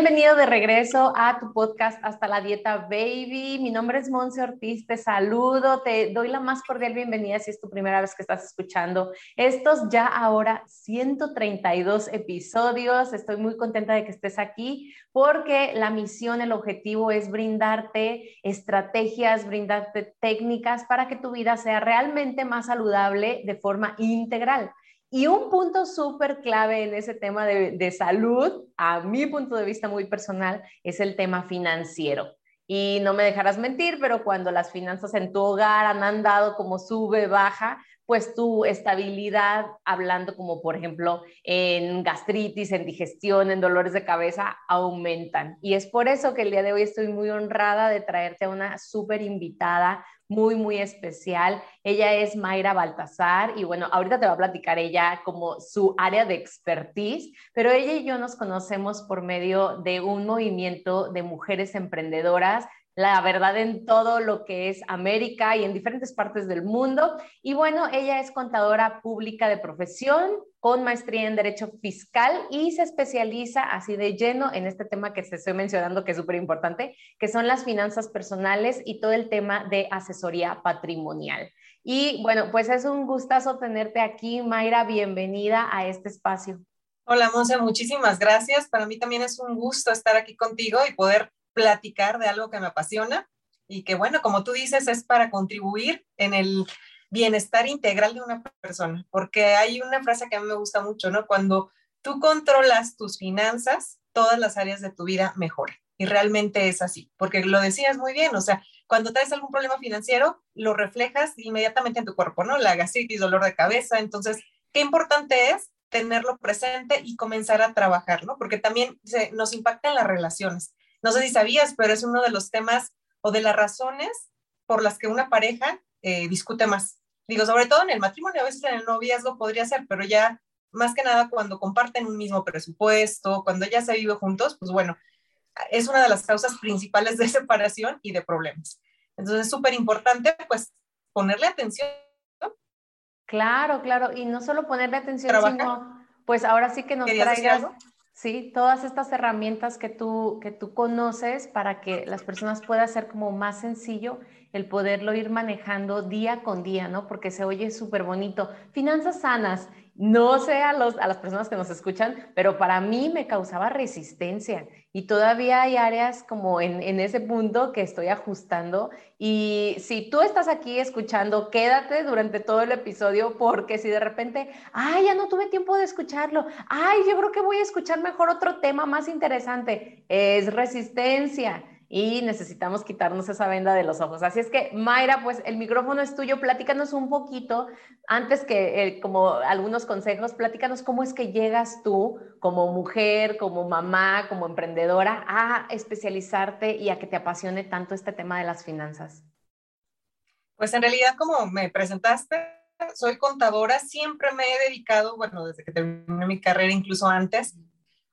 Bienvenido de regreso a tu podcast Hasta la Dieta Baby. Mi nombre es Monse Ortiz, te saludo, te doy la más cordial bienvenida si es tu primera vez que estás escuchando estos ya ahora 132 episodios. Estoy muy contenta de que estés aquí porque la misión, el objetivo es brindarte estrategias, brindarte técnicas para que tu vida sea realmente más saludable de forma integral. Y un punto súper clave en ese tema de, salud, a mi punto de vista muy personal, es el tema financiero. Y no me dejarás mentir, pero cuando las finanzas en tu hogar han andado como sube, baja, pues tu estabilidad, hablando como por ejemplo en gastritis, en digestión, en dolores de cabeza, aumentan. Y es por eso que el día de hoy estoy muy honrada de traerte a una súper invitada, muy, muy especial. Ella es Mayra Baltasar y bueno, ahorita te va a platicar ella como su área de expertise, pero ella y yo nos conocemos por medio de un movimiento de mujeres emprendedoras la verdad en todo lo que es América y en diferentes partes del mundo. Y bueno, ella es contadora pública de profesión con maestría en Derecho Fiscal y se especializa así de lleno en este tema que se estoy mencionando que es súper importante, que son las finanzas personales y todo el tema de asesoría patrimonial. Y bueno, pues es un gustazo tenerte aquí, Mayra, bienvenida a este espacio. Hola, Monse, muchísimas gracias. Para mí también es un gusto estar aquí contigo y poder platicar de algo que me apasiona y que, bueno, como tú dices, es para contribuir en el bienestar integral de una persona, porque hay una frase que a mí me gusta mucho, ¿no? Cuando tú controlas tus finanzas, todas las áreas de tu vida mejoran. Y realmente es así, porque lo decías muy bien, o sea, cuando traes algún problema financiero, lo reflejas inmediatamente en tu cuerpo, ¿no? La gastritis, dolor de cabeza. Entonces, qué importante es tenerlo presente y comenzar a trabajar, ¿no? Porque también nos impacta en las relaciones. No sé si sabías, pero es uno de los temas o de las razones por las que una pareja eh, discute más. Digo, sobre todo en el matrimonio, a veces en el noviazgo podría ser, pero ya más que nada cuando comparten un mismo presupuesto, cuando ya se vive juntos, pues bueno, es una de las causas principales de separación y de problemas. Entonces es súper importante pues ponerle atención. Claro, claro, y no solo ponerle atención, sino pues ahora sí que nos traigas Sí, todas estas herramientas que tú, que tú conoces para que las personas puedan ser como más sencillo el poderlo ir manejando día con día, ¿no? Porque se oye súper bonito. Finanzas sanas, no sé a, los, a las personas que nos escuchan, pero para mí me causaba resistencia. Y todavía hay áreas como en, en, ese punto que estoy ajustando. Y si tú estás aquí escuchando, quédate durante todo el episodio porque si de repente, ay, ya no tuve tiempo de escucharlo, ay, yo creo que voy a escuchar mejor otro tema más interesante, es resistencia y necesitamos quitarnos esa venda de los ojos. Así es que, Mayra, pues el micrófono es tuyo, platícanos un poquito, antes que eh, como algunos consejos, platícanos cómo es que llegas tú como mujer, como mamá, como emprendedora a especializarte y a que te apasione tanto este tema de las finanzas. Pues en realidad, como me presentaste, soy contadora, siempre me he dedicado, bueno, desde que terminé mi carrera, incluso antes,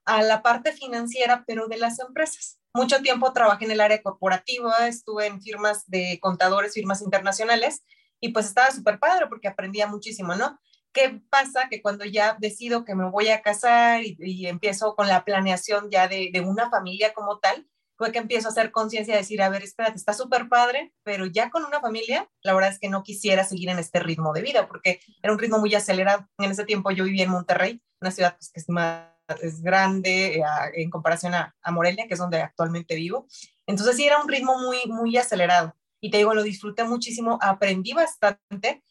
a la parte financiera, pero de las empresas. Mucho tiempo trabajé en el área corporativa, estuve en firmas de contadores, firmas internacionales, y pues estaba súper padre porque aprendía muchísimo, ¿no? ¿Qué pasa? Que cuando ya decido que me voy a casar y, empiezo con la planeación ya de, una familia como tal, fue que empiezo a hacer conciencia de decir, a ver, espérate, está súper padre, pero ya con una familia, la verdad es que no quisiera seguir en este ritmo de vida porque era un ritmo muy acelerado. En ese tiempo yo vivía en Monterrey, una ciudad pues, que es más es grande eh, en comparación a, Morelia, que es donde actualmente vivo. Entonces sí era un ritmo muy, muy acelerado. Y te digo, lo disfruté muchísimo, aprendí bastante,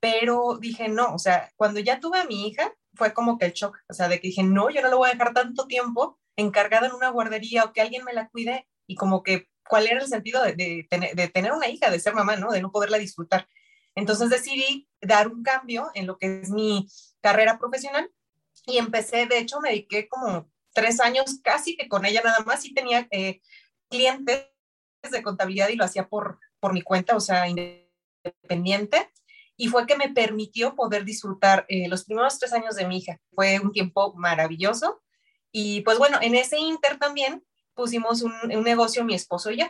pero dije, no, o sea, cuando ya tuve a mi hija, fue como que el shock, o sea, de que dije, no, yo no lo voy a dejar tanto tiempo encargada en una guardería o que alguien me la cuide y como que cuál era el sentido de, de, tener, de tener una hija, de ser mamá, ¿no? De no poderla disfrutar. Entonces decidí dar un cambio en lo que es mi carrera profesional y empecé, de hecho, me dediqué como tres años casi que con ella nada más, y tenía eh, clientes de contabilidad y lo hacía por, por mi cuenta, o sea, independiente. Y fue que me permitió poder disfrutar eh, los primeros tres años de mi hija. Fue un tiempo maravilloso. Y pues bueno, en ese inter también pusimos un, un negocio mi esposo y yo.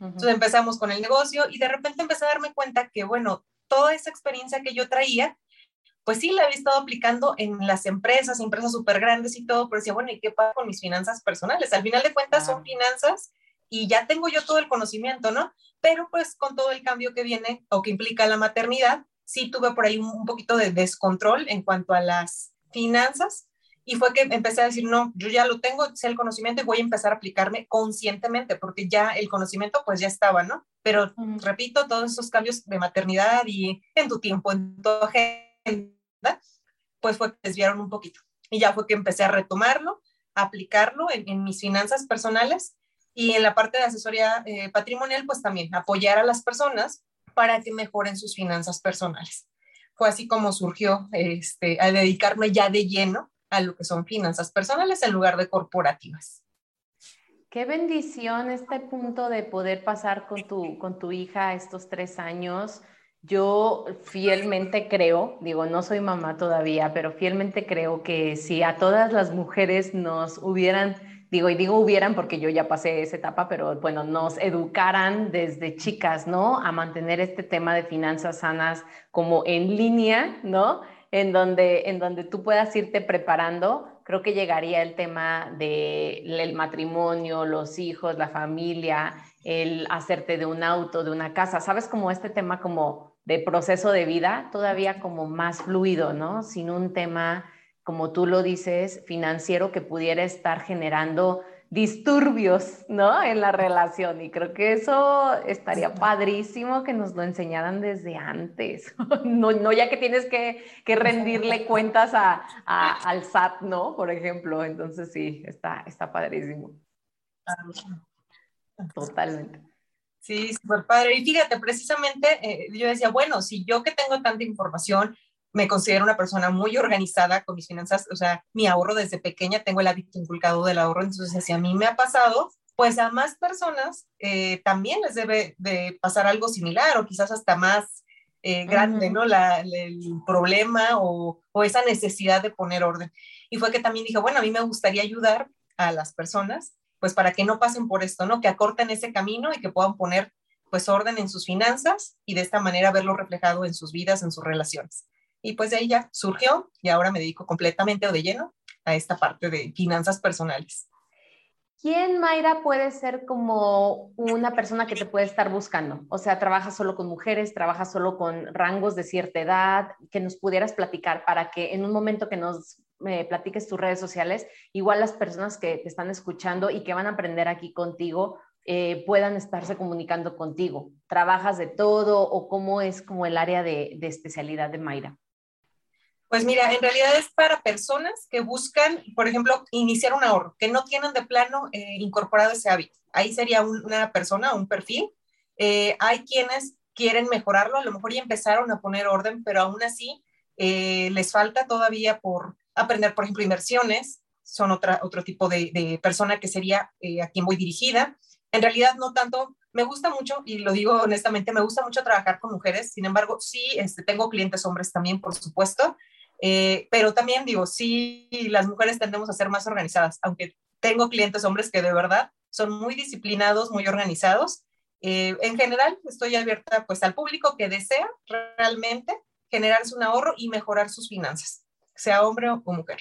Entonces empezamos con el negocio y de repente empecé a darme cuenta que, bueno, toda esa experiencia que yo traía, pues sí la había estado aplicando en las empresas, empresas súper grandes y todo, pero decía, bueno, ¿y qué pasa con mis finanzas personales? Al final de cuentas son finanzas y ya tengo yo todo el conocimiento, ¿no? Pero pues con todo el cambio que viene o que implica la maternidad, sí tuve por ahí un, poquito de descontrol en cuanto a las finanzas y fue que empecé a decir, no, yo ya lo tengo, sé el conocimiento y voy a empezar a aplicarme conscientemente, porque ya el conocimiento pues ya estaba, ¿no? Pero repito, todos esos cambios de maternidad y en tu tiempo, en tu agenda, pues fue que desviaron un poquito. Y ya fue que empecé a retomarlo, aplicarlo en, mis finanzas personales y en la parte de asesoría eh, patrimonial, pues también apoyar a las personas para que mejoren sus finanzas personales. Fue así como surgió este, a dedicarme ya de lleno a lo que son finanzas personales en lugar de corporativas. Qué bendición este punto de poder pasar con tu, con tu hija estos tres años. Yo fielmente creo, digo, no soy mamá todavía, pero fielmente creo que si a todas las mujeres nos hubieran, digo, y digo hubieran porque yo ya pasé esa etapa, pero bueno, nos educaran desde chicas, ¿no? A mantener este tema de finanzas sanas como en línea, ¿no? en donde, en donde tú puedas irte preparando, creo que llegaría el tema del matrimonio, los hijos, la familia, el hacerte de un auto, de una casa, ¿sabes? Como este tema como de proceso de vida, todavía como más fluido, ¿no? Sin un tema, como tú lo dices, financiero que pudiera estar generando disturbios, ¿no? En la relación. Y creo que eso estaría padrísimo que nos lo enseñaran desde antes. No, no ya que tienes que, que rendirle cuentas a, al SAT, ¿no? Por ejemplo. Entonces sí, está, está padrísimo. Totalmente. Sí, súper padre. Y fíjate, precisamente eh, yo decía, bueno, si yo que tengo tanta información, me considero una persona muy organizada con mis finanzas, o sea, mi ahorro desde pequeña, tengo el hábito inculcado del ahorro, entonces si a mí me ha pasado, pues a más personas eh, también les debe de pasar algo similar o quizás hasta más eh, grande, ¿no? La, el problema o, o, esa necesidad de poner orden. Y fue que también dije, bueno, a mí me gustaría ayudar a las personas, pues para que no pasen por esto, ¿no? Que acorten ese camino y que puedan poner pues orden en sus finanzas y de esta manera verlo reflejado en sus vidas, en sus relaciones. Y pues de ahí ya surgió y ahora me dedico completamente o de lleno a esta parte de finanzas personales. ¿Quién, Mayra, puede ser como una persona que te puede estar buscando? O sea, trabajas solo con mujeres, trabajas solo con rangos de cierta edad, que nos pudieras platicar para que en un momento que nos eh, platiques tus redes sociales, igual las personas que te están escuchando y que van a aprender aquí contigo eh, puedan estarse comunicando contigo. ¿Trabajas de todo o cómo es como el área de especialidad de Mayra? Pues mira, en realidad es para personas que buscan, por ejemplo, iniciar un ahorro, que no tienen de plano eh, incorporado ese hábito. Ahí sería una persona, un perfil. Eh, hay quienes quieren mejorarlo, a lo mejor ya empezaron a poner orden, pero aún así eh, les falta todavía por aprender, por ejemplo, inversiones. Son otra, otro tipo de, persona que sería a quien voy dirigida. En realidad no tanto, me gusta mucho, y lo digo honestamente, me gusta mucho trabajar con mujeres, sin embargo, sí, este, tengo clientes hombres también, por supuesto, eh, pero también digo, sí, las mujeres tendemos a ser más organizadas, aunque tengo clientes hombres que de verdad son muy disciplinados, muy organizados. Eh, en general, estoy abierta pues al público que desea realmente generarse un ahorro y mejorar sus finanzas, sea hombre o mujer.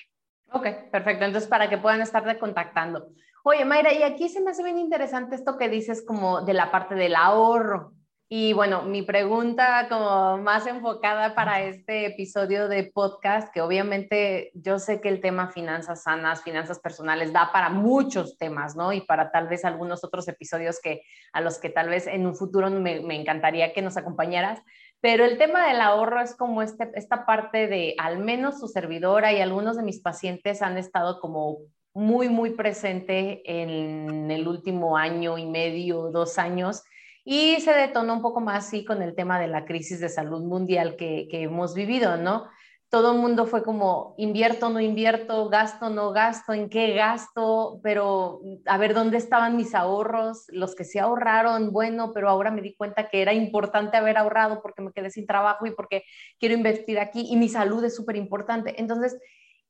Ok, perfecto. Entonces, para que puedan estar contactando. Oye, Mayra, y aquí se me hace bien interesante esto que dices como de la parte del ahorro. Y bueno, mi pregunta como más enfocada para este episodio de podcast, que obviamente yo sé que el tema finanzas sanas, finanzas personales da para muchos temas, ¿no? Y para tal vez algunos otros episodios que a los que tal vez en un futuro me, me encantaría que nos acompañaras. Pero el tema del ahorro es como este, esta parte de, al menos su servidora y algunos de mis pacientes han estado como muy, muy presente en el último año y medio, dos años y se detonó un poco más, sí, con el tema de la crisis de salud mundial que, hemos vivido, ¿no? Todo el mundo fue como, invierto, no invierto, gasto, no gasto, en qué gasto, pero a ver dónde estaban mis ahorros, los que se ahorraron, bueno, pero ahora me di cuenta que era importante haber ahorrado porque me quedé sin trabajo y porque quiero invertir aquí y mi salud es súper importante. Entonces,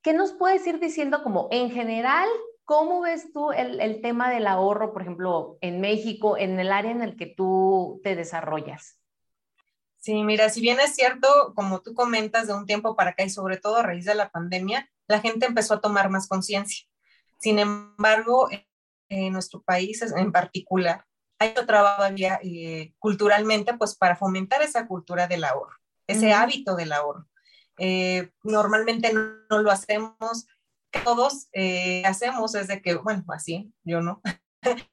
¿qué nos puedes ir diciendo como en general? ¿Cómo ves tú el, el tema del ahorro, por ejemplo, en México, en el área en el que tú te desarrollas? Sí, mira, si bien es cierto, como tú comentas, de un tiempo para acá y sobre todo a raíz de la pandemia, la gente empezó a tomar más conciencia. Sin embargo, en, nuestro país en particular, hay otro trabajo eh, culturalmente, pues para fomentar esa cultura del ahorro, ese hábito del ahorro. Eh, normalmente no, lo hacemos, todos eh, hacemos desde que, bueno, así, yo no.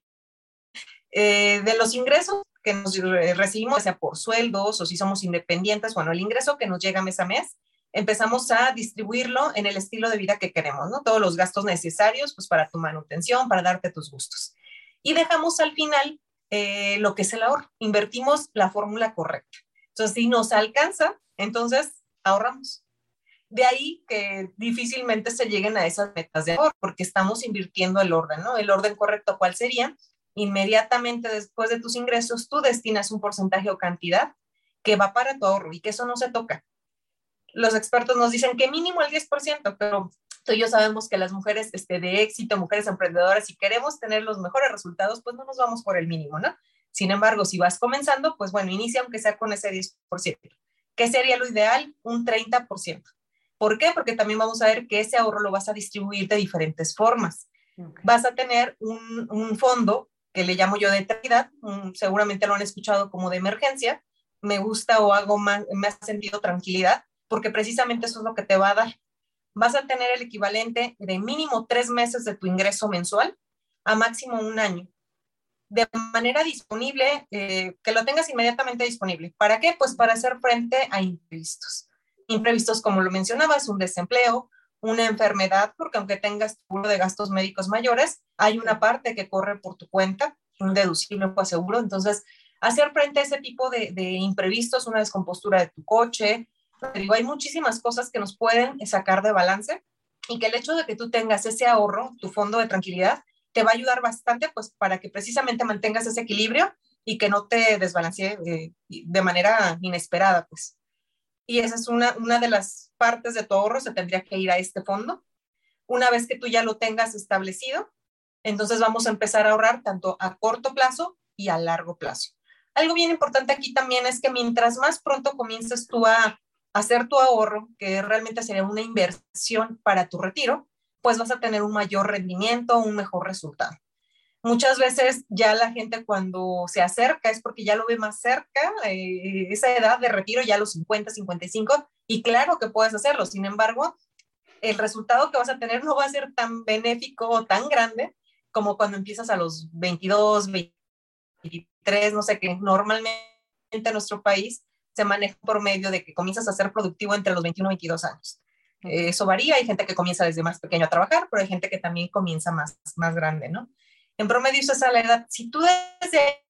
de los ingresos que nos recibimos, sea por sueldos o si somos independientes, bueno, el ingreso que nos llega mes a mes, empezamos a distribuirlo en el estilo de vida que queremos, ¿no? Todos los gastos necesarios, pues para tu manutención, para darte tus gustos. Y dejamos al final eh, lo que es el ahorro. Invertimos la fórmula correcta. Entonces, si nos alcanza, entonces ahorramos. De ahí que difícilmente se lleguen a esas metas de ahorro, porque estamos invirtiendo el orden, ¿no? El orden correcto, ¿cuál sería? Inmediatamente después de tus ingresos, tú destinas un porcentaje o cantidad que va para tu ahorro y que eso no se toca. Los expertos nos dicen que mínimo el 10%, pero tú y yo sabemos que las mujeres este, de éxito, mujeres emprendedoras, si queremos tener los mejores resultados, pues no nos vamos por el mínimo, ¿no? Sin embargo, si vas comenzando, pues bueno, inicia aunque sea con ese 10%. ¿Qué sería lo ideal? Un 30%. ¿Por qué? Porque también vamos a ver que ese ahorro lo vas a distribuir de diferentes formas. Vas a tener un, un fondo que le llamo yo de eternidad, mm, seguramente lo han escuchado como de emergencia, me gusta o hago más, me ha sentido tranquilidad, porque precisamente eso es lo que te va a dar. Vas a tener el equivalente de mínimo tres meses de tu ingreso mensual a máximo un año, de manera disponible, eh, que lo tengas inmediatamente disponible. ¿Para qué? Pues para hacer frente a imprevistos. Imprevistos, como lo mencionabas, un desempleo, una enfermedad, porque aunque tengas seguro de gastos médicos mayores, hay una parte que corre por tu cuenta, un deducible seguro. Entonces, hacer frente a ese tipo de, de imprevistos, una descompostura de tu coche, digo, hay muchísimas cosas que nos pueden sacar de balance y que el hecho de que tú tengas ese ahorro, tu fondo de tranquilidad, te va a ayudar bastante pues para que precisamente mantengas ese equilibrio y que no te desbalancee de, de manera inesperada, pues y esa es una, una de las partes de tu ahorro, se tendría que ir a este fondo. Una vez que tú ya lo tengas establecido, entonces vamos a empezar a ahorrar tanto a corto plazo y a largo plazo. Algo bien importante aquí también es que mientras más pronto comiences tú a hacer tu ahorro, que realmente sería una inversión para tu retiro, pues vas a tener un mayor rendimiento, un mejor resultado. Muchas veces ya la gente cuando se acerca es porque ya lo ve más cerca, eh, esa edad de retiro ya a los 50, 55, y claro que puedes hacerlo. Sin embargo, el resultado que vas a tener no va a ser tan benéfico o tan grande como cuando empiezas a los 22, 23, no sé qué. Normalmente en nuestro país se maneja por medio de que comienzas a ser productivo entre los 21 y 22 años. Eso varía, hay gente que comienza desde más pequeño a trabajar, pero hay gente que también comienza más, más grande, ¿no? En promedio esa es la edad. Si tú desde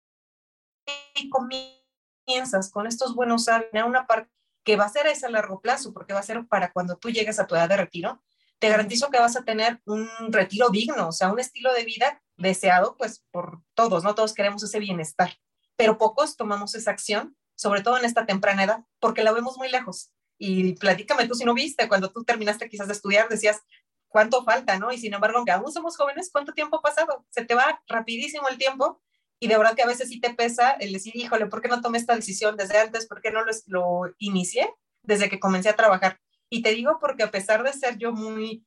ahí comienzas con estos buenos hábitos, una parte que va a ser a ese largo plazo, porque va a ser para cuando tú llegues a tu edad de retiro, te garantizo que vas a tener un retiro digno, o sea, un estilo de vida deseado, pues por todos, ¿no? Todos queremos ese bienestar, pero pocos tomamos esa acción, sobre todo en esta temprana edad, porque la vemos muy lejos. Y platícame tú si no viste, cuando tú terminaste quizás de estudiar, decías, cuánto falta, ¿no? Y sin embargo, aunque aún somos jóvenes, ¿cuánto tiempo ha pasado? Se te va rapidísimo el tiempo y de verdad que a veces sí te pesa el decir, híjole, ¿por qué no tomé esta decisión desde antes? ¿Por qué no lo, inicié desde que comencé a trabajar? Y te digo porque a pesar de ser yo muy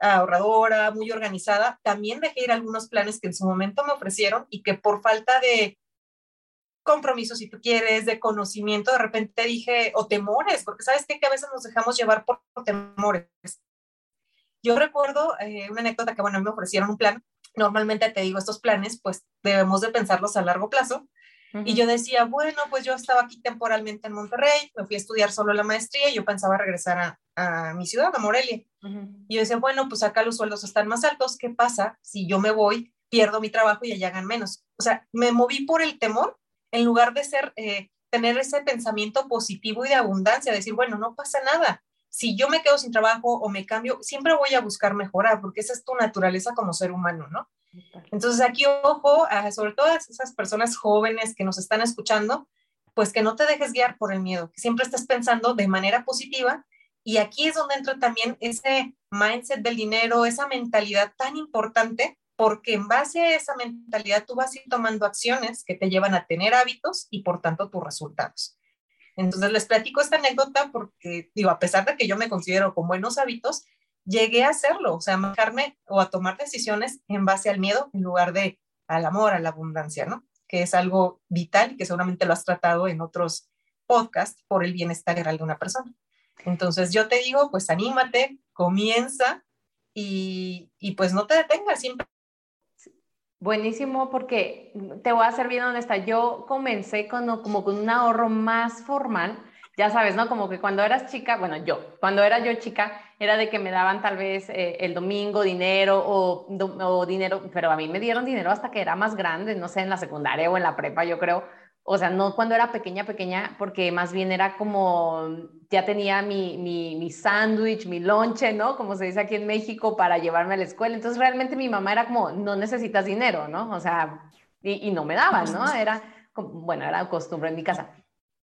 ahorradora, muy organizada, también dejé ir algunos planes que en su momento me ofrecieron y que por falta de compromiso, si tú quieres, de conocimiento, de repente dije, o temores, porque sabes qué? que a veces nos dejamos llevar por temores. Yo recuerdo eh, una anécdota que, bueno, me ofrecieron un plan. Normalmente te digo, estos planes, pues debemos de pensarlos a largo plazo. Y yo decía, bueno, pues yo estaba aquí temporalmente en Monterrey, me fui a estudiar solo la maestría y yo pensaba regresar a, a mi ciudad, a Morelia. Y yo decía, bueno, pues acá los sueldos están más altos, ¿qué pasa si yo me voy, pierdo mi trabajo y allá ganan menos? O sea, me moví por el temor en lugar de ser, eh, tener ese pensamiento positivo y de abundancia, decir, bueno, no pasa nada, si yo me quedo sin trabajo o me cambio, siempre voy a buscar mejorar, porque esa es tu naturaleza como ser humano, ¿no? Entonces aquí, ojo, sobre todo a esas personas jóvenes que nos están escuchando, pues que no te dejes guiar por el miedo, que siempre estés pensando de manera positiva. Y aquí es donde entra también ese mindset del dinero, esa mentalidad tan importante, porque en base a esa mentalidad tú vas a ir tomando acciones que te llevan a tener hábitos y por tanto tus resultados. Entonces les platico esta anécdota porque, digo, a pesar de que yo me considero con buenos hábitos, llegué a hacerlo, o sea, a manejarme o a tomar decisiones en base al miedo en lugar de al amor, a la abundancia, ¿no? Que es algo vital y que seguramente lo has tratado en otros podcasts por el bienestar de una persona. Entonces yo te digo, pues anímate, comienza y, y pues no te detengas, siempre Buenísimo, porque te voy a ser bien honesta. Yo comencé con, como con un ahorro más formal. Ya sabes, ¿no? Como que cuando eras chica, bueno, yo, cuando era yo chica, era de que me daban tal vez eh, el domingo dinero o, o, dinero, pero a mí me dieron dinero hasta que era más grande, no sé, en la secundaria o en la prepa, yo creo, o sea, no cuando era pequeña, pequeña, porque más bien era como, ya tenía mi, mi, mi sándwich, mi lonche, ¿no? Como se dice aquí en México, para llevarme a la escuela. Entonces, realmente mi mamá era como, no necesitas dinero, ¿no? O sea, y, y no me daban, ¿no? Era, bueno, era costumbre en mi casa.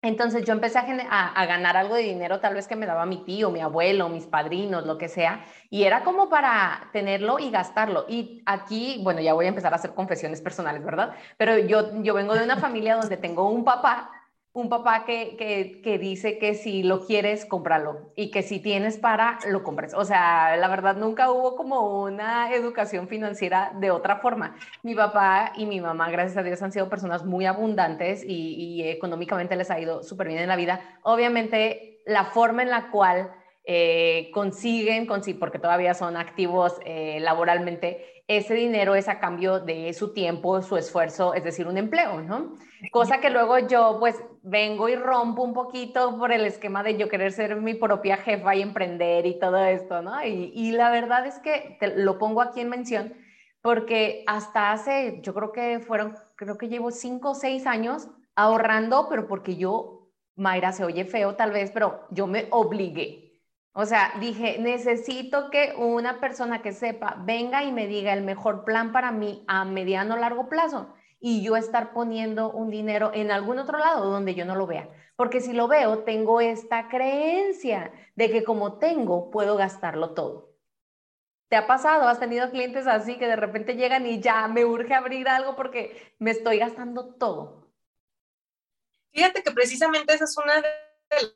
Entonces yo empecé a, ganar algo de dinero, tal vez que me daba mi tío, mi abuelo, mis padrinos, lo que sea, y era como para tenerlo y gastarlo. Y aquí, bueno, ya voy a empezar a hacer confesiones personales, ¿verdad? Pero yo, yo vengo de una familia donde tengo un papá un papá que, que, dice que si lo quieres, cómpralo y que si tienes para, lo compres. O sea, la verdad nunca hubo como una educación financiera de otra forma. Mi papá y mi mamá, gracias a Dios, han sido personas muy abundantes y, económicamente les ha ido súper bien en la vida. Obviamente, la forma en la cual eh, consiguen, porque todavía son activos eh, laboralmente, ese dinero es a cambio de su tiempo, su esfuerzo, es decir, un empleo, ¿no? Cosa que luego yo pues vengo y rompo un poquito por el esquema de yo querer ser mi propia jefa y emprender y todo esto, ¿no? Y, y la verdad es que te lo pongo aquí en mención porque hasta hace, yo creo que fueron, creo que llevo cinco o seis años ahorrando, pero porque yo, Mayra, se oye feo tal vez, pero yo me obligué. O sea, dije, necesito que una persona que sepa venga y me diga el mejor plan para mí a mediano o largo plazo y yo estar poniendo un dinero en algún otro lado donde yo no lo vea. Porque si lo veo, tengo esta creencia de que como tengo, puedo gastarlo todo. ¿Te ha pasado? ¿Has tenido clientes así que de repente llegan y ya me urge abrir algo porque me estoy gastando todo? Fíjate que precisamente esa es una de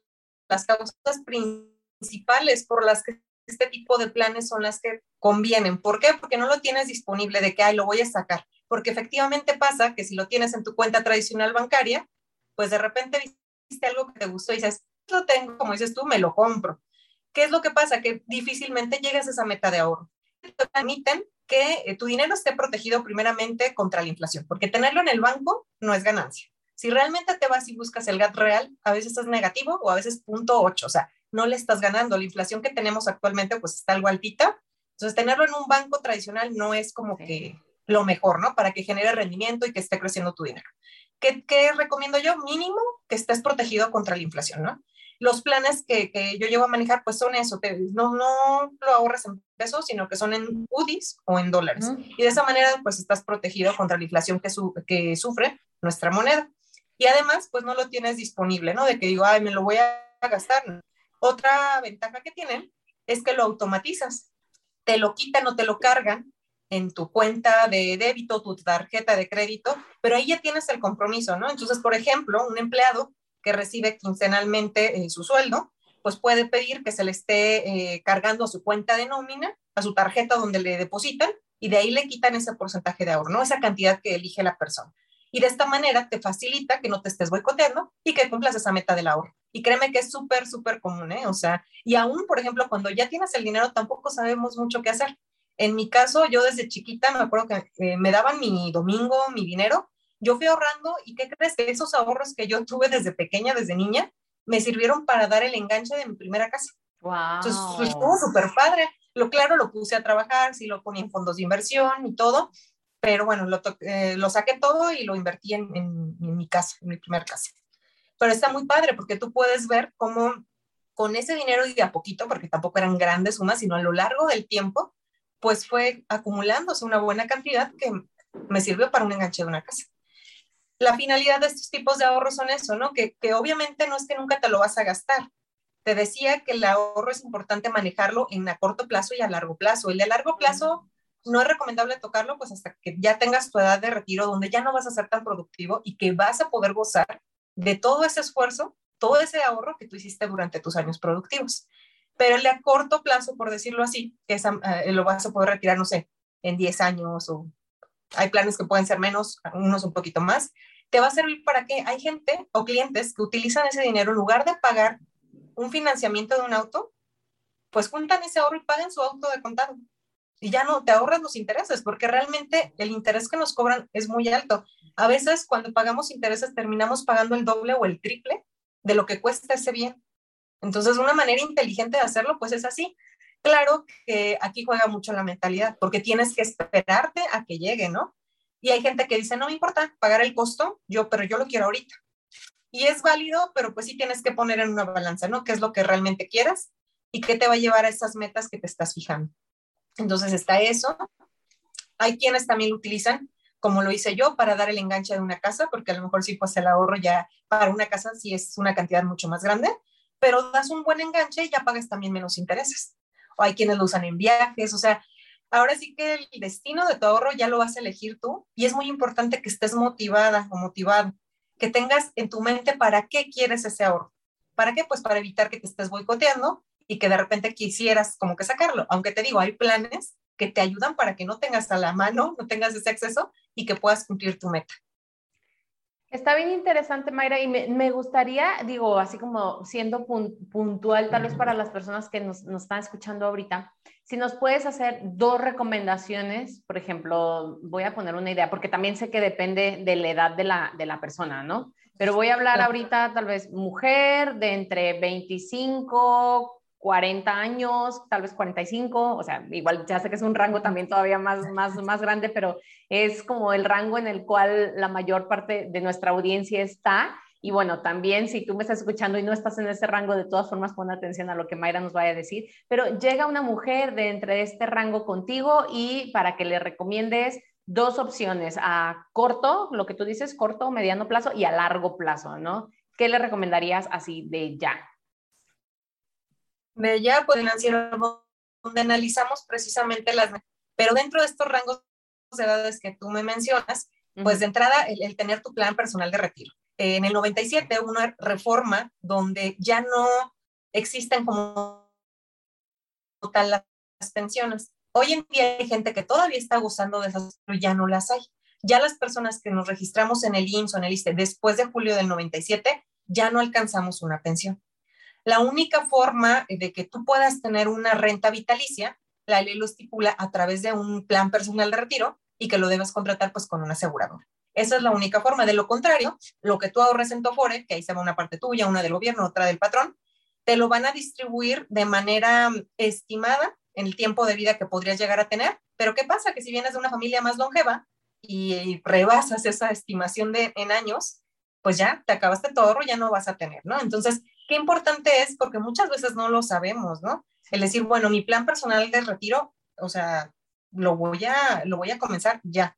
las causas principales principales por las que este tipo de planes son las que convienen. ¿Por qué? Porque no lo tienes disponible de que, ay, lo voy a sacar. Porque efectivamente pasa que si lo tienes en tu cuenta tradicional bancaria, pues de repente viste algo que te gustó y dices, lo tengo, como dices tú, me lo compro. ¿Qué es lo que pasa? Que difícilmente llegas a esa meta de ahorro. Te permiten que eh, tu dinero esté protegido primeramente contra la inflación, porque tenerlo en el banco no es ganancia. Si realmente te vas y buscas el GAT real, a veces es negativo o a veces punto 8, o sea, no le estás ganando. La inflación que tenemos actualmente pues está algo altita. Entonces, tenerlo en un banco tradicional no es como que lo mejor, ¿no? Para que genere rendimiento y que esté creciendo tu dinero. ¿Qué, recomiendo yo? Mínimo que estés protegido contra la inflación, ¿no? Los planes que, yo llevo a manejar, pues son eso, que no, no lo ahorras en pesos, sino que son en UDIs o en dólares. Y de esa manera, pues estás protegido contra la inflación que, que sufre nuestra moneda. Y además, pues no lo tienes disponible, ¿no? De que digo, ay, me lo voy a gastar. Otra ventaja que tienen es que lo automatizas. Te lo quitan o te lo cargan en tu cuenta de débito, tu tarjeta de crédito, pero ahí ya tienes el compromiso, ¿no? Entonces, por ejemplo, un empleado que recibe quincenalmente eh, su sueldo, pues puede pedir que se le esté eh, cargando a su cuenta de nómina, a su tarjeta donde le depositan, y de ahí le quitan ese porcentaje de ahorro, ¿no? Esa cantidad que elige la persona. Y de esta manera te facilita que no te estés boicoteando y que cumplas esa meta del ahorro. Y créeme que es súper, súper común, ¿eh? O sea, y aún, por ejemplo, cuando ya tienes el dinero, tampoco sabemos mucho qué hacer. En mi caso, yo desde chiquita me acuerdo que eh, me daban mi domingo, mi dinero, yo fui ahorrando y ¿qué crees? Que esos ahorros que yo tuve desde pequeña, desde niña, me sirvieron para dar el enganche de mi primera casa. Wow. Entonces, estuvo súper padre. Lo claro, lo puse a trabajar, sí lo ponía en fondos de inversión y todo, pero bueno, lo, eh, lo saqué todo y lo invertí en, en, mi casa, en mi primer casa pero está muy padre porque tú puedes ver cómo con ese dinero y de a poquito, porque tampoco eran grandes sumas, sino a lo largo del tiempo, pues fue acumulándose una buena cantidad que me sirvió para un enganche de una casa. La finalidad de estos tipos de ahorros son eso, ¿no? Que, que obviamente no es que nunca te lo vas a gastar. Te decía que el ahorro es importante manejarlo en a corto plazo y a largo plazo. El de largo plazo no es recomendable tocarlo pues hasta que ya tengas tu edad de retiro donde ya no vas a ser tan productivo y que vas a poder gozar de todo ese esfuerzo, todo ese ahorro que tú hiciste durante tus años productivos. Pero el de a corto plazo, por decirlo así, que eh, lo vas a poder retirar, no sé, en 10 años o hay planes que pueden ser menos, unos un poquito más, te va a servir para que hay gente o clientes que utilizan ese dinero en lugar de pagar un financiamiento de un auto, pues juntan ese ahorro y pagan su auto de contado. Y ya no te ahorras los intereses, porque realmente el interés que nos cobran es muy alto. A veces cuando pagamos intereses terminamos pagando el doble o el triple de lo que cuesta ese bien. Entonces, una manera inteligente de hacerlo, pues es así. Claro que aquí juega mucho la mentalidad, porque tienes que esperarte a que llegue, ¿no? Y hay gente que dice, no me importa pagar el costo, yo, pero yo lo quiero ahorita. Y es válido, pero pues sí tienes que poner en una balanza, ¿no? ¿Qué es lo que realmente quieras y qué te va a llevar a esas metas que te estás fijando? Entonces está eso. Hay quienes también lo utilizan, como lo hice yo, para dar el enganche de una casa, porque a lo mejor sí, pues el ahorro ya para una casa sí es una cantidad mucho más grande, pero das un buen enganche y ya pagas también menos intereses. O hay quienes lo usan en viajes, o sea, ahora sí que el destino de tu ahorro ya lo vas a elegir tú y es muy importante que estés motivada o motivado, que tengas en tu mente para qué quieres ese ahorro. ¿Para qué? Pues para evitar que te estés boicoteando y que de repente quisieras como que sacarlo. Aunque te digo, hay planes que te ayudan para que no tengas a la mano, no tengas ese acceso y que puedas cumplir tu meta. Está bien interesante, Mayra, y me, gustaría, digo, así como siendo puntual tal vez para las personas que nos, están escuchando ahorita, si nos puedes hacer dos recomendaciones, por ejemplo, voy a poner una idea, porque también sé que depende de la edad de la, de la persona, ¿no? Pero voy a hablar ahorita tal vez mujer de entre 25, 40 años, tal vez 45, o sea, igual ya sé que es un rango también todavía más, más, más grande, pero es como el rango en el cual la mayor parte de nuestra audiencia está. Y bueno, también si tú me estás escuchando y no estás en ese rango, de todas formas pon atención a lo que Mayra nos vaya a decir. Pero llega una mujer de entre este rango contigo y para que le recomiendes dos opciones, a corto, lo que tú dices, corto, mediano plazo y a largo plazo, ¿no? ¿Qué le recomendarías así de ya? De ya pues, financiero, donde analizamos precisamente las, pero dentro de estos rangos de edades que tú me mencionas, pues de entrada el, tener tu plan personal de retiro. en el 97 hubo una reforma donde ya no existen como tal las pensiones. Hoy en día hay gente que todavía está gozando de esas, pero ya no las hay. Ya las personas que nos registramos en el IMSS o en el ISTE después de julio del 97, ya no alcanzamos una pensión. La única forma de que tú puedas tener una renta vitalicia, la ley lo estipula a través de un plan personal de retiro y que lo debes contratar pues con un asegurador. Esa es la única forma. De lo contrario, lo que tú ahorres en tu Afore, que ahí se va una parte tuya, una del gobierno, otra del patrón, te lo van a distribuir de manera estimada en el tiempo de vida que podrías llegar a tener. Pero ¿qué pasa? Que si vienes de una familia más longeva y rebasas esa estimación de, en años, pues ya te acabaste todo ya no vas a tener, ¿no? Entonces, qué importante es, porque muchas veces no lo sabemos, ¿no? El decir, bueno, mi plan personal de retiro, o sea, lo voy a, lo voy a comenzar ya.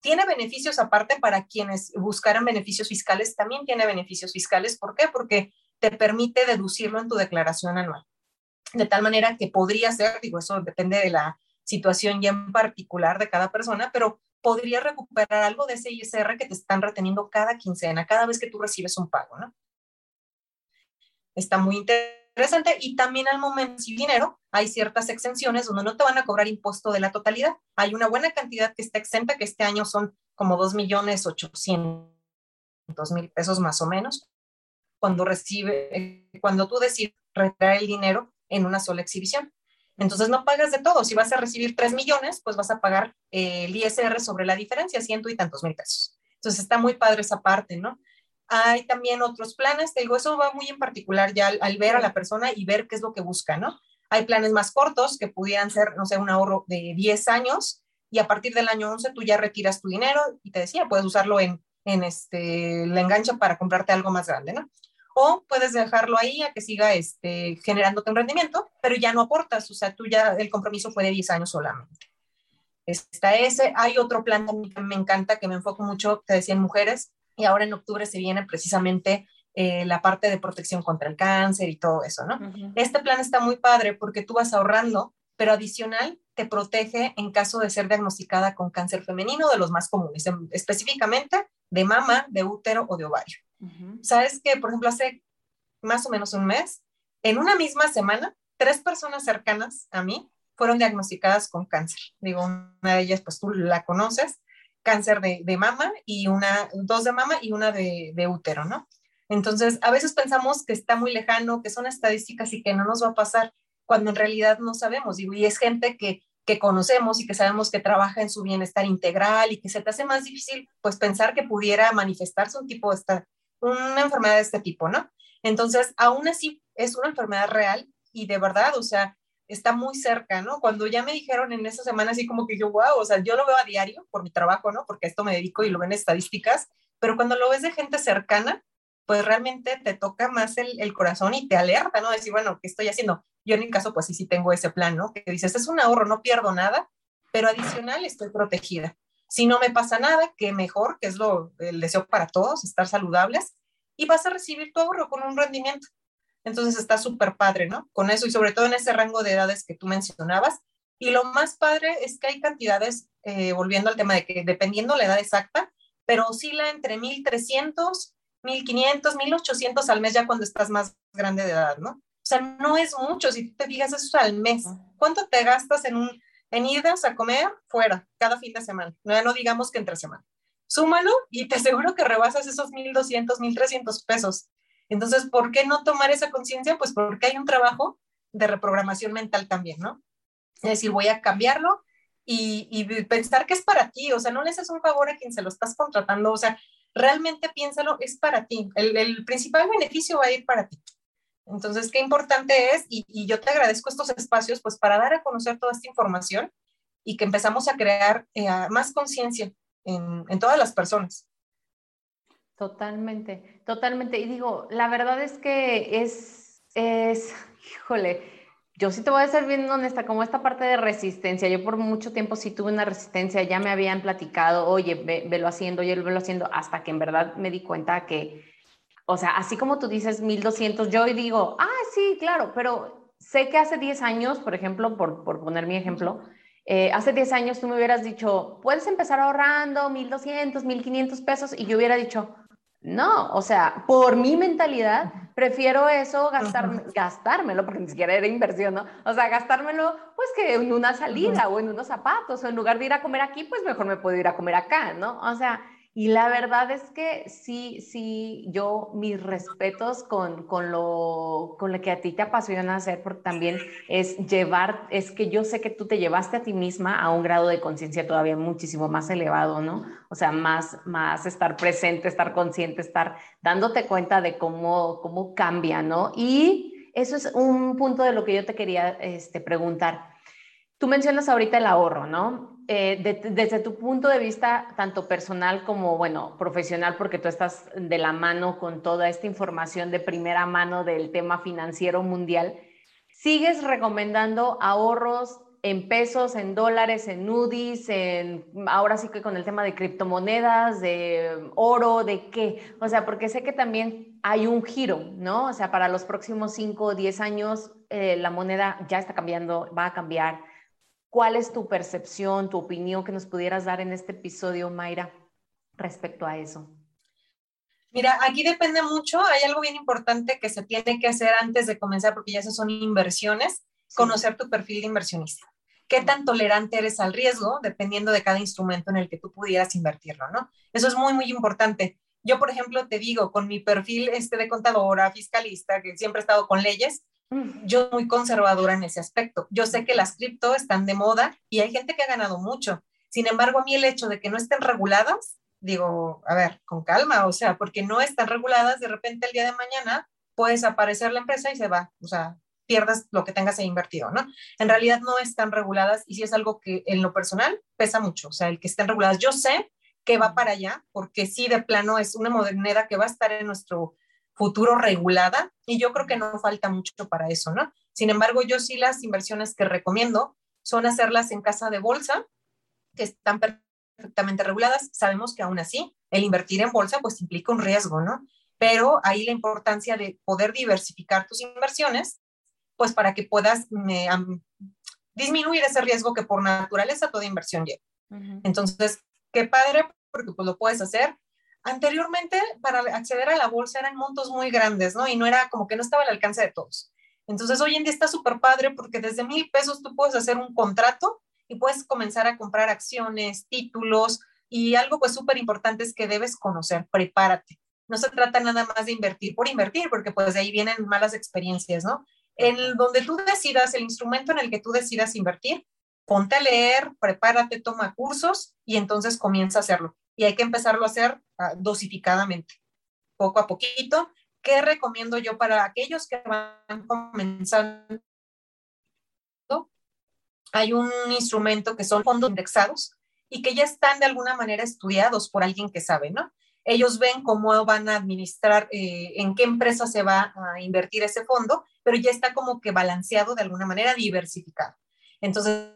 Tiene beneficios aparte para quienes buscaran beneficios fiscales, también tiene beneficios fiscales. ¿Por qué? Porque te permite deducirlo en tu declaración anual. De tal manera que podría ser, digo, eso depende de la situación ya en particular de cada persona, pero podría recuperar algo de ese ISR que te están reteniendo cada quincena, cada vez que tú recibes un pago, ¿no? Está muy interesante y también al momento de dinero hay ciertas exenciones donde no te van a cobrar impuesto de la totalidad. Hay una buena cantidad que está exenta, que este año son como 2 millones 800 mil pesos más o menos, cuando recibe, cuando tú decides retraer el dinero en una sola exhibición. Entonces no pagas de todo. Si vas a recibir 3 millones, pues vas a pagar eh, el ISR sobre la diferencia, ciento y tantos mil pesos. Entonces está muy padre esa parte, ¿no? Hay también otros planes, te digo, eso va muy en particular ya al, ver a la persona y ver qué es lo que busca, ¿no? Hay planes más cortos que pudieran ser, no sé, un ahorro de 10 años y a partir del año 11 tú ya retiras tu dinero y te decía, puedes usarlo en, en este, la engancha para comprarte algo más grande, ¿no? o puedes dejarlo ahí a que siga este, generándote un rendimiento, pero ya no aportas, o sea, tú ya el compromiso fue de 10 años solamente. Está ese, hay otro plan que me encanta, que me enfoco mucho, te decía, en mujeres, y ahora en octubre se viene precisamente eh, la parte de protección contra el cáncer y todo eso, ¿no? Este plan está muy padre porque tú vas ahorrando, pero adicional te protege en caso de ser diagnosticada con cáncer femenino, de los más comunes, específicamente de mama, de útero o de ovario. ¿Sabes que, por ejemplo, hace más o menos un mes, en una misma semana, tres personas cercanas a mí fueron diagnosticadas con cáncer. Digo, una de ellas, pues tú la conoces, cáncer de, mama y una, dos de mama y una de útero, ¿no? Entonces, a veces pensamos que está muy lejano, que son estadísticas y que no nos va a pasar, cuando en realidad no sabemos. y es gente que, que conocemos y que sabemos que trabaja en su bienestar integral y que se te hace más difícil, pues, pensar que pudiera manifestarse un tipo de esta, una enfermedad de este tipo, ¿no? Entonces, aún así, es una enfermedad real y de verdad, o sea, está muy cerca, ¿no? Cuando ya me dijeron en esa semana, así como que yo, wow, o sea, yo lo veo a diario por mi trabajo, ¿no? Porque a esto me dedico y lo ven estadísticas, pero cuando lo ves de gente cercana, pues realmente te toca más el, corazón y te alerta, ¿no? Decir, bueno, ¿qué estoy haciendo? Yo en mi caso, pues sí, sí tengo ese plan, ¿no? Que dices, es un ahorro, no pierdo nada, pero adicional estoy protegida. Si no me pasa nada, que mejor, que es lo, el deseo para todos, estar saludables, y vas a recibir tu ahorro con un rendimiento. Entonces está súper padre, ¿no? Con eso y sobre todo en ese rango de edades que tú mencionabas. Y lo más padre es que hay cantidades, eh, volviendo al tema de que dependiendo la edad exacta, pero oscila entre 1.300 1500, 1800 al mes ya cuando estás más grande de edad, ¿no? O sea, no es mucho, si te fijas, eso es al mes. ¿Cuánto te gastas en, un, en idas a comer fuera cada fin de semana? No, no digamos que entre semana. Súmalo y te aseguro que rebasas esos 1200, 1300 pesos. Entonces, ¿por qué no tomar esa conciencia? Pues porque hay un trabajo de reprogramación mental también, ¿no? Es decir, voy a cambiarlo y, y, pensar que es para ti, o sea, no le haces un favor a quien se lo estás contratando, o sea, realmente piénsalo, es para ti. El, principal beneficio va a ir para ti. Entonces, qué importante es, y, yo te agradezco estos espacios, pues para dar a conocer toda esta información y que empezamos a crear eh, más conciencia en, en todas las personas. Totalmente, totalmente. Y digo, la verdad es que es, es, híjole, yo sí te voy a ser bien honesta, como esta parte de resistencia, yo por mucho tiempo sí tuve una resistencia, ya me habían platicado, oye, velo haciendo, oye, velo haciendo, hasta que en verdad me di cuenta que, o sea, así como tú dices 1200, yo digo, ah, sí, claro, pero sé que hace 10 años, por ejemplo, por, por poner mi ejemplo, eh, hace 10 años tú me hubieras dicho, puedes empezar ahorrando 1200, 1500 pesos, y yo hubiera dicho, no, o sea, por mi mentalidad, prefiero eso gastar, gastármelo, porque ni siquiera era inversión, ¿no? O sea, gastármelo, pues que en una salida o en unos zapatos, o en lugar de ir a comer aquí, pues mejor me puedo ir a comer acá, ¿no? O sea, y la verdad es que sí, sí, yo mis respetos con, con, lo, con lo que a ti te apasiona hacer, porque también es llevar, es que yo sé que tú te llevaste a ti misma a un grado de conciencia todavía muchísimo más elevado, ¿no? O sea, más, más estar presente, estar consciente, estar dándote cuenta de cómo, cómo cambia, ¿no? Y eso es un punto de lo que yo te quería este, preguntar. Tú mencionas ahorita el ahorro, ¿no? Eh, desde tu punto de vista, tanto personal como, bueno, profesional, porque tú estás de la mano con toda esta información de primera mano del tema financiero mundial, ¿sigues recomendando ahorros en pesos, en dólares, en UDIs, en, ahora sí que con el tema de criptomonedas, de oro, de qué? O sea, porque sé que también hay un giro, ¿no? O sea, para los próximos 5 o 10 años eh, la moneda ya está cambiando, va a cambiar ¿Cuál es tu percepción, tu opinión que nos pudieras dar en este episodio, Mayra, respecto a eso? Mira, aquí depende mucho. Hay algo bien importante que se tiene que hacer antes de comenzar, porque ya esas son inversiones, conocer tu perfil de inversionista. ¿Qué tan tolerante eres al riesgo, dependiendo de cada instrumento en el que tú pudieras invertirlo, ¿no? Eso es muy, muy importante. Yo, por ejemplo, te digo, con mi perfil este de contadora, fiscalista, que siempre he estado con leyes, yo muy conservadora en ese aspecto. Yo sé que las cripto están de moda y hay gente que ha ganado mucho. Sin embargo, a mí el hecho de que no estén reguladas, digo, a ver, con calma, o sea, porque no están reguladas, de repente el día de mañana puedes aparecer la empresa y se va, o sea, pierdas lo que tengas invertido, ¿no? En realidad no están reguladas y sí es algo que en lo personal pesa mucho, o sea, el que estén reguladas. Yo sé que va para allá, porque sí de plano es una moneda que va a estar en nuestro futuro regulada y yo creo que no falta mucho para eso, ¿no? Sin embargo, yo sí las inversiones que recomiendo son hacerlas en casa de bolsa, que están perfectamente reguladas. Sabemos que aún así el invertir en bolsa pues implica un riesgo, ¿no? Pero ahí la importancia de poder diversificar tus inversiones, pues para que puedas eh, disminuir ese riesgo que por naturaleza toda inversión lleva. Entonces, qué padre, porque pues lo puedes hacer. Anteriormente, para acceder a la bolsa eran montos muy grandes, ¿no? Y no era como que no estaba al alcance de todos. Entonces, hoy en día está súper padre porque desde mil pesos tú puedes hacer un contrato y puedes comenzar a comprar acciones, títulos y algo pues súper importante es que debes conocer, prepárate. No se trata nada más de invertir por invertir, porque pues de ahí vienen malas experiencias, ¿no? En donde tú decidas, el instrumento en el que tú decidas invertir, ponte a leer, prepárate, toma cursos y entonces comienza a hacerlo. Y hay que empezarlo a hacer uh, dosificadamente, poco a poquito. ¿Qué recomiendo yo para aquellos que van comenzando? hay un instrumento que son fondos indexados y que ya están de alguna manera estudiados por alguien que sabe, ¿no? Ellos ven cómo van a administrar, eh, en qué empresa se va a invertir ese fondo, pero ya está como que balanceado de alguna manera, diversificado. Entonces,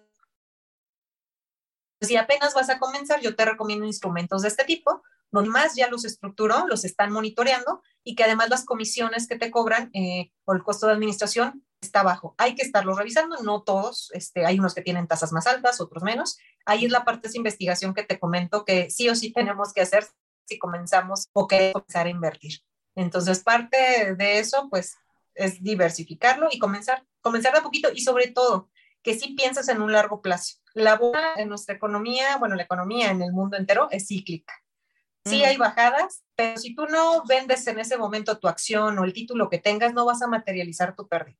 si apenas vas a comenzar, yo te recomiendo instrumentos de este tipo, donde más ya los estructuró, los están monitoreando y que además las comisiones que te cobran eh, o el costo de administración está bajo. Hay que estarlo revisando, no todos, este, hay unos que tienen tasas más altas, otros menos. Ahí es la parte de investigación que te comento que sí o sí tenemos que hacer si comenzamos o queremos comenzar a invertir. Entonces, parte de eso, pues, es diversificarlo y comenzar, comenzar de a poquito y sobre todo, que sí pienses en un largo plazo. La bola en nuestra economía, bueno, la economía en el mundo entero es cíclica. Sí hay bajadas, pero si tú no vendes en ese momento tu acción o el título que tengas, no vas a materializar tu pérdida.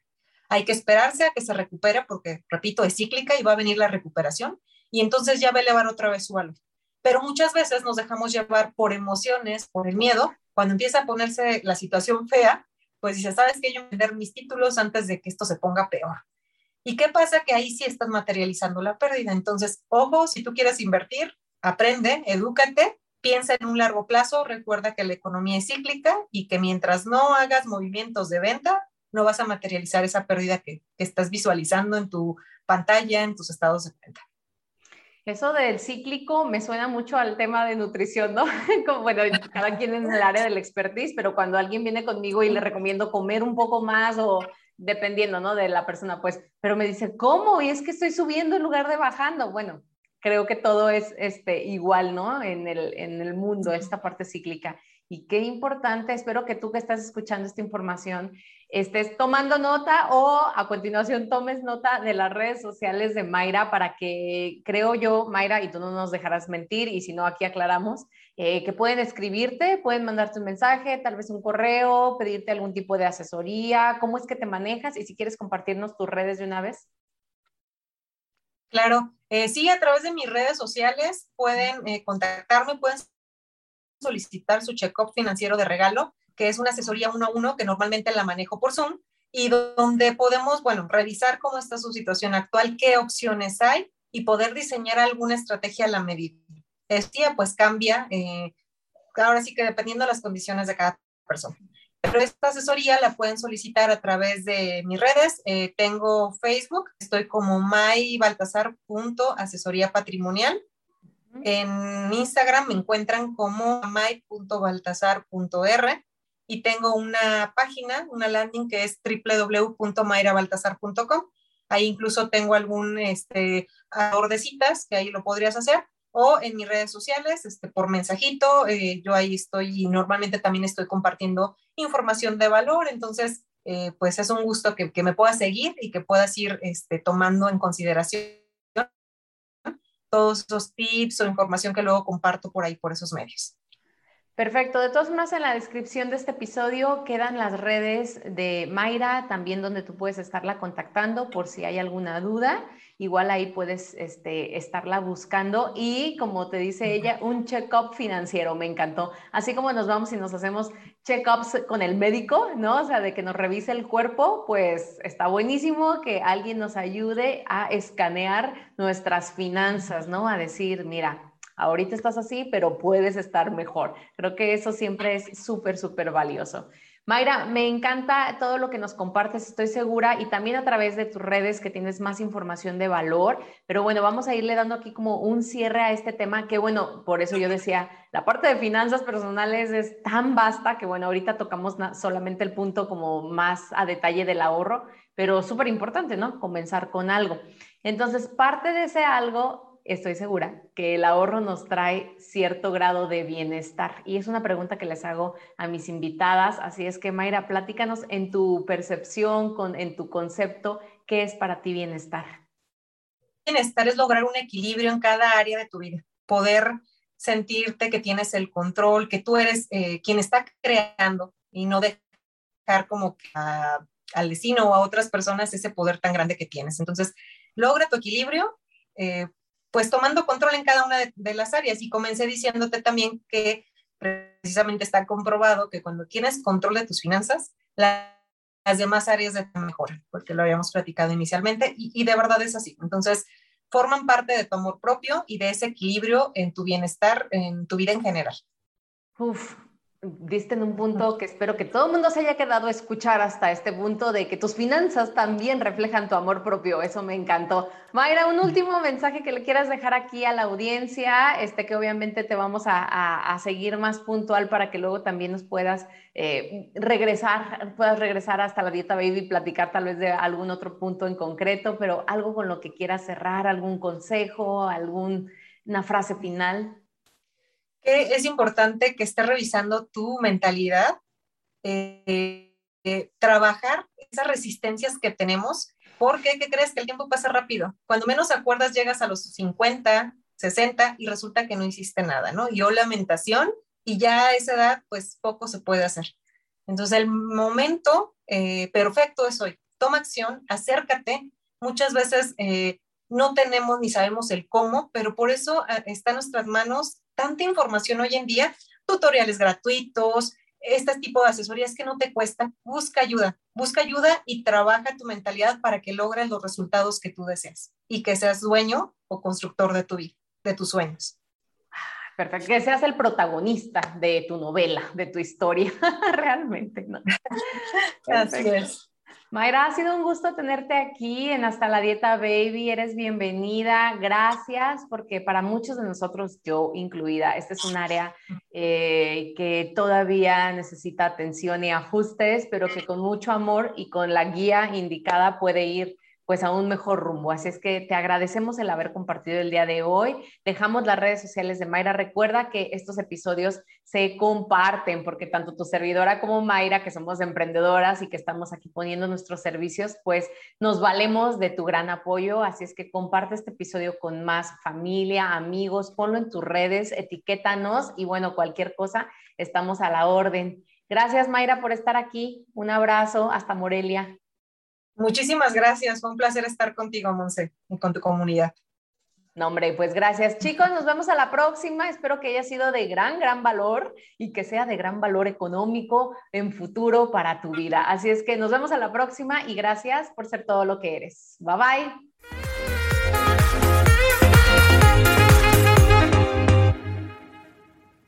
Hay que esperarse a que se recupere porque, repito, es cíclica y va a venir la recuperación y entonces ya va a elevar otra vez su valor. Pero muchas veces nos dejamos llevar por emociones, por el miedo. Cuando empieza a ponerse la situación fea, pues dices, ¿sabes qué? Yo vender mis títulos antes de que esto se ponga peor. ¿Y qué pasa? Que ahí sí estás materializando la pérdida. Entonces, ojo, si tú quieres invertir, aprende, edúcate, piensa en un largo plazo, recuerda que la economía es cíclica y que mientras no hagas movimientos de venta, no vas a materializar esa pérdida que, estás visualizando en tu pantalla, en tus estados de cuenta. Eso del cíclico me suena mucho al tema de nutrición, ¿no? Como, bueno, cada quien en el área del expertise, pero cuando alguien viene conmigo y le recomiendo comer un poco más o dependiendo, ¿no? De la persona, pues, pero me dice, ¿cómo? Y es que estoy subiendo en lugar de bajando. Bueno, creo que todo es este, igual, ¿no? En el, en el mundo, esta parte cíclica. Y qué importante, espero que tú que estás escuchando esta información estés tomando nota o a continuación tomes nota de las redes sociales de Mayra para que, creo yo, Mayra, y tú no nos dejarás mentir, y si no, aquí aclaramos, eh, que pueden escribirte, pueden mandarte un mensaje, tal vez un correo, pedirte algún tipo de asesoría, cómo es que te manejas y si quieres compartirnos tus redes de una vez. Claro, eh, sí, a través de mis redes sociales pueden eh, contactarme, pueden solicitar su check-up financiero de regalo, que es una asesoría uno a uno que normalmente la manejo por Zoom y donde podemos, bueno, revisar cómo está su situación actual, qué opciones hay y poder diseñar alguna estrategia a la medida. Este pues cambia, eh, ahora sí que dependiendo de las condiciones de cada persona. Pero esta asesoría la pueden solicitar a través de mis redes. Eh, tengo Facebook, estoy como maybaltasar.asesoría patrimonial en Instagram me encuentran como may.baltasar.r y tengo una página, una landing que es www.mayrabaltasar.com. Ahí incluso tengo algún este, de citas que ahí lo podrías hacer o en mis redes sociales, este, por mensajito, eh, yo ahí estoy y normalmente también estoy compartiendo información de valor, entonces eh, pues es un gusto que, que, me puedas seguir y que puedas ir este, tomando en consideración todos esos tips o información que luego comparto por ahí, por esos medios. Perfecto. De todas formas, en la descripción de este episodio quedan las redes de Mayra, también donde tú puedes estarla contactando por si hay alguna duda. Igual ahí puedes este, estarla buscando y, como te dice ella, un check-up financiero. Me encantó. Así como nos vamos y nos hacemos check-ups con el médico, ¿no? O sea, de que nos revise el cuerpo, pues está buenísimo que alguien nos ayude a escanear nuestras finanzas, ¿no? A decir, mira, ahorita estás así, pero puedes estar mejor. Creo que eso siempre es súper, súper valioso. Mayra, me encanta todo lo que nos compartes, estoy segura, y también a través de tus redes que tienes más información de valor. Pero bueno, vamos a irle dando aquí como un cierre a este tema que bueno, por eso yo decía, la parte de finanzas personales es tan vasta que bueno, ahorita tocamos solamente el punto como más a detalle del ahorro, pero súper importante, ¿no? Comenzar con algo. Entonces, parte de ese algo estoy segura que el ahorro nos trae cierto grado de bienestar. Y es una pregunta que les hago a mis invitadas. Así es que, Mayra, platícanos en tu percepción, con, en tu concepto, ¿qué es para ti bienestar? Bienestar es lograr un equilibrio en cada área de tu vida, poder sentirte que tienes el control, que tú eres eh, quien está creando y no dejar como al vecino o a otras personas ese poder tan grande que tienes. Entonces, logra tu equilibrio, eh, pues tomando control en cada una de, las áreas. Y comencé diciéndote también que precisamente está comprobado que cuando tienes control de tus finanzas, las demás áreas de mejoran, porque lo habíamos platicado inicialmente y, y, de verdad es así. Entonces, forman parte de tu amor propio y de ese equilibrio en tu bienestar, en tu vida en general. Uf, diste en un punto que espero que todo el mundo se haya quedado a escuchar hasta este punto de que tus finanzas también reflejan tu amor propio. Eso me encantó. Mayra, un último mensaje que le quieras dejar aquí a la audiencia, este que obviamente te vamos a, seguir más puntual para que luego también nos puedas eh, regresar, puedas regresar hasta la dieta baby y platicar tal vez de algún otro punto en concreto, pero algo con lo que quieras cerrar, algún consejo, alguna frase final es importante que estés revisando tu mentalidad, eh, eh, trabajar esas resistencias que tenemos, porque ¿qué crees? Que el tiempo pasa rápido. Cuando menos acuerdas llegas a los 50, 60 y resulta que no hiciste nada, ¿no? Y o lamentación y ya a esa edad pues poco se puede hacer. Entonces el momento eh, perfecto es hoy. Toma acción, acércate. Muchas veces no tenemos ni sabemos el cómo, pero por eso está en nuestras manos tanta información hoy en día, tutoriales gratuitos, este tipo de asesorías que no te cuestan, busca ayuda, busca ayuda y trabaja tu mentalidad para que logres los resultados que tú deseas y que seas dueño o constructor de tu vida, de tus sueños. Perfecto, que seas el protagonista de tu novela, de tu historia, realmente. ¿no? Así es. Mayra, ha sido un gusto tenerte aquí en Hasta la Dieta Baby. Eres bienvenida. Gracias, porque para muchos de nosotros, yo incluida, este es un área eh, que todavía necesita atención y ajustes, pero que con mucho amor y con la guía indicada puede ir pues a un mejor rumbo. Así es que te agradecemos el haber compartido el día de hoy. Dejamos las redes sociales de Mayra. Recuerda que estos episodios se comparten porque tanto tu servidora como Mayra, que somos emprendedoras y que estamos aquí poniendo nuestros servicios, pues nos valemos de tu gran apoyo. Así es que comparte este episodio con más familia, amigos, ponlo en tus redes, etiquétanos y bueno, cualquier cosa, estamos a la orden. Gracias Mayra por estar aquí. Un abrazo hasta Morelia. Muchísimas gracias, fue un placer estar contigo, Monse, y con tu comunidad. No, hombre, pues gracias. Chicos, nos vemos a la próxima. Espero que haya sido de gran, gran valor y que sea de gran valor económico en futuro para tu vida. Así es que nos vemos a la próxima y gracias por ser todo lo que eres. Bye bye.